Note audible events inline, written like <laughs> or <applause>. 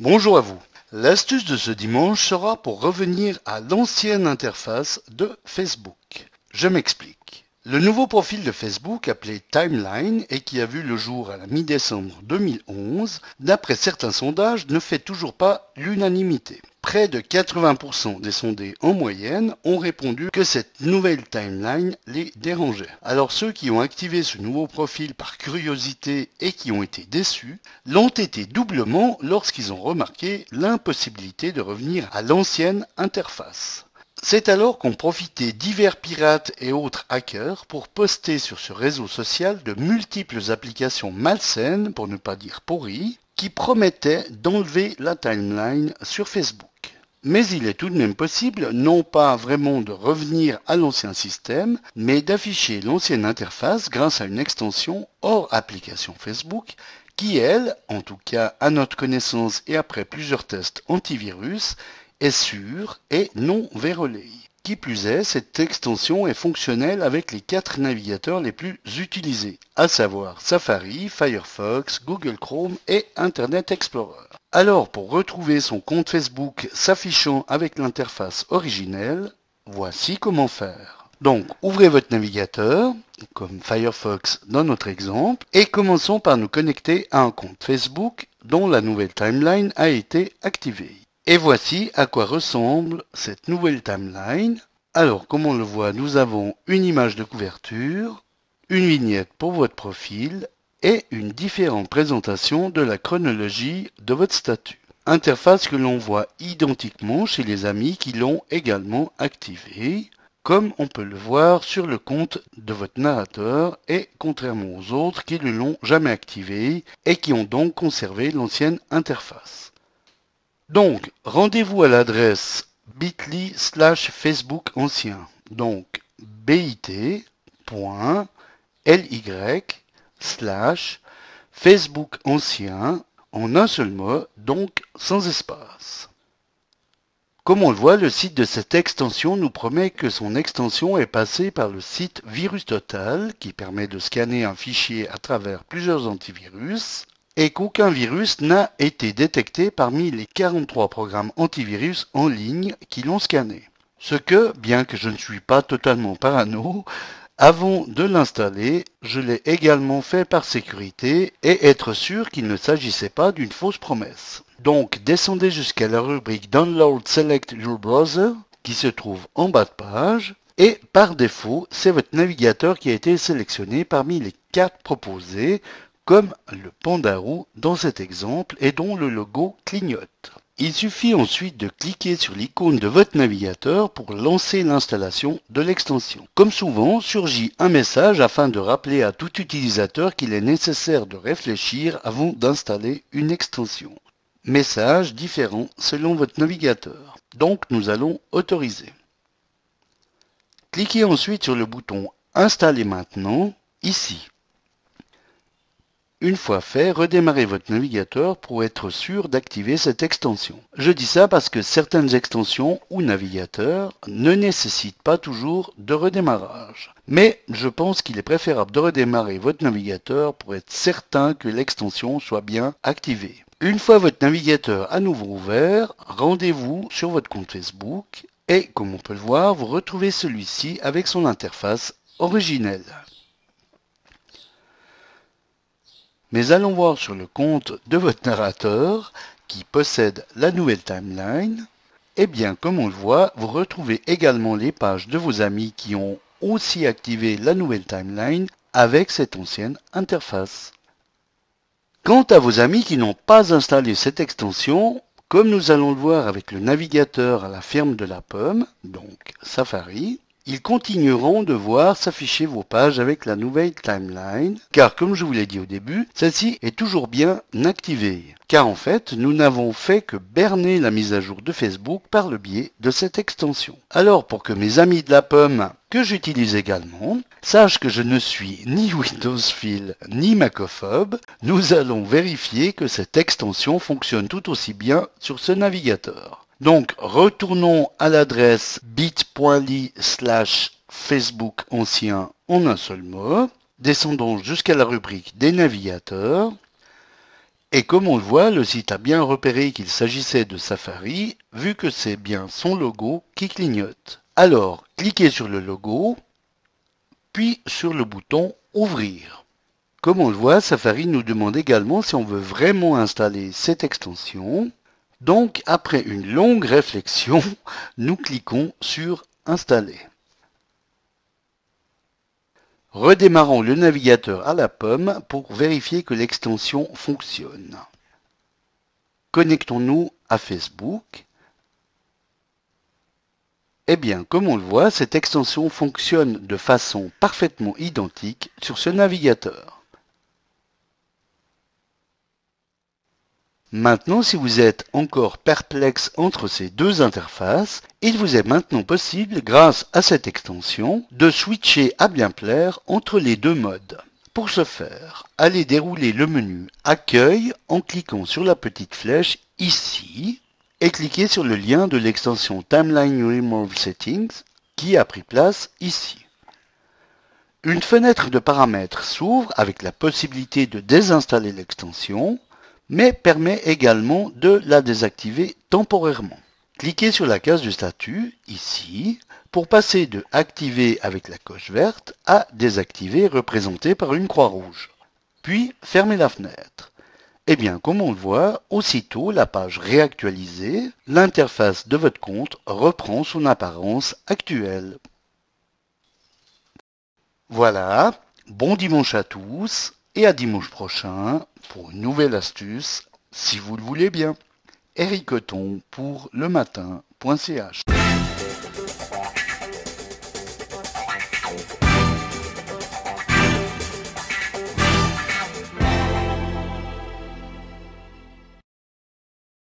Bonjour à vous. L'astuce de ce dimanche sera pour revenir à l'ancienne interface de Facebook. Je m'explique. Le nouveau profil de Facebook appelé Timeline et qui a vu le jour à la mi-décembre 2011, d'après certains sondages, ne fait toujours pas l'unanimité. Près de 80% des sondés en moyenne ont répondu que cette nouvelle timeline les dérangeait. Alors ceux qui ont activé ce nouveau profil par curiosité et qui ont été déçus l'ont été doublement lorsqu'ils ont remarqué l'impossibilité de revenir à l'ancienne interface. C'est alors qu'ont profité divers pirates et autres hackers pour poster sur ce réseau social de multiples applications malsaines, pour ne pas dire pourries, qui promettaient d'enlever la timeline sur Facebook. Mais il est tout de même possible, non pas vraiment de revenir à l'ancien système, mais d'afficher l'ancienne interface grâce à une extension hors application Facebook qui, elle, en tout cas à notre connaissance et après plusieurs tests antivirus, est sûre et non vérolée. Qui plus est, cette extension est fonctionnelle avec les quatre navigateurs les plus utilisés, à savoir Safari, Firefox, Google Chrome et Internet Explorer. Alors, pour retrouver son compte Facebook s'affichant avec l'interface originelle, voici comment faire. Donc, ouvrez votre navigateur, comme Firefox dans notre exemple, et commençons par nous connecter à un compte Facebook dont la nouvelle timeline a été activée. Et voici à quoi ressemble cette nouvelle timeline. Alors, comme on le voit, nous avons une image de couverture, une vignette pour votre profil et une différente présentation de la chronologie de votre statut. Interface que l'on voit identiquement chez les amis qui l'ont également activée, comme on peut le voir sur le compte de votre narrateur et contrairement aux autres qui ne l'ont jamais activé et qui ont donc conservé l'ancienne interface. Donc, rendez-vous à l'adresse bit.ly slash Facebook ancien. Donc, bit.ly Facebook ancien en un seul mot, donc sans espace. Comme on le voit, le site de cette extension nous promet que son extension est passée par le site VirusTotal qui permet de scanner un fichier à travers plusieurs antivirus et qu'aucun virus n'a été détecté parmi les 43 programmes antivirus en ligne qui l'ont scanné. Ce que, bien que je ne suis pas totalement parano, avant de l'installer, je l'ai également fait par sécurité et être sûr qu'il ne s'agissait pas d'une fausse promesse. Donc descendez jusqu'à la rubrique Download Select Your Browser qui se trouve en bas de page et par défaut, c'est votre navigateur qui a été sélectionné parmi les quatre proposés comme le pandarou dans cet exemple et dont le logo clignote. Il suffit ensuite de cliquer sur l'icône de votre navigateur pour lancer l'installation de l'extension. Comme souvent, surgit un message afin de rappeler à tout utilisateur qu'il est nécessaire de réfléchir avant d'installer une extension. Message différent selon votre navigateur. Donc nous allons autoriser. Cliquez ensuite sur le bouton Installer maintenant, ici. Une fois fait, redémarrez votre navigateur pour être sûr d'activer cette extension. Je dis ça parce que certaines extensions ou navigateurs ne nécessitent pas toujours de redémarrage. Mais je pense qu'il est préférable de redémarrer votre navigateur pour être certain que l'extension soit bien activée. Une fois votre navigateur à nouveau ouvert, rendez-vous sur votre compte Facebook et, comme on peut le voir, vous retrouvez celui-ci avec son interface originelle. Mais allons voir sur le compte de votre narrateur qui possède la nouvelle timeline. Eh bien, comme on le voit, vous retrouvez également les pages de vos amis qui ont aussi activé la nouvelle timeline avec cette ancienne interface. Quant à vos amis qui n'ont pas installé cette extension, comme nous allons le voir avec le navigateur à la ferme de la pomme, donc Safari, ils continueront de voir s'afficher vos pages avec la nouvelle timeline, car comme je vous l'ai dit au début, celle-ci est toujours bien activée. Car en fait, nous n'avons fait que berner la mise à jour de Facebook par le biais de cette extension. Alors pour que mes amis de la pomme, que j'utilise également, sachent que je ne suis ni Windowsphile ni Macophobe, nous allons vérifier que cette extension fonctionne tout aussi bien sur ce navigateur. Donc, retournons à l'adresse bit.ly slash Facebook ancien en un seul mot. Descendons jusqu'à la rubrique des navigateurs. Et comme on le voit, le site a bien repéré qu'il s'agissait de Safari, vu que c'est bien son logo qui clignote. Alors, cliquez sur le logo, puis sur le bouton Ouvrir. Comme on le voit, Safari nous demande également si on veut vraiment installer cette extension. Donc, après une longue réflexion, <laughs> nous cliquons sur Installer. Redémarrons le navigateur à la pomme pour vérifier que l'extension fonctionne. Connectons-nous à Facebook. Eh bien, comme on le voit, cette extension fonctionne de façon parfaitement identique sur ce navigateur. Maintenant, si vous êtes encore perplexe entre ces deux interfaces, il vous est maintenant possible, grâce à cette extension, de switcher à bien plaire entre les deux modes. Pour ce faire, allez dérouler le menu Accueil en cliquant sur la petite flèche ici et cliquez sur le lien de l'extension Timeline Remove Settings qui a pris place ici. Une fenêtre de paramètres s'ouvre avec la possibilité de désinstaller l'extension mais permet également de la désactiver temporairement. Cliquez sur la case du statut, ici, pour passer de Activer avec la coche verte à Désactiver représenté par une croix rouge. Puis, fermez la fenêtre. Eh bien, comme on le voit, aussitôt la page réactualisée, l'interface de votre compte reprend son apparence actuelle. Voilà, bon dimanche à tous et à dimanche prochain pour une nouvelle astuce, si vous le voulez bien. Eric pour le matin.ch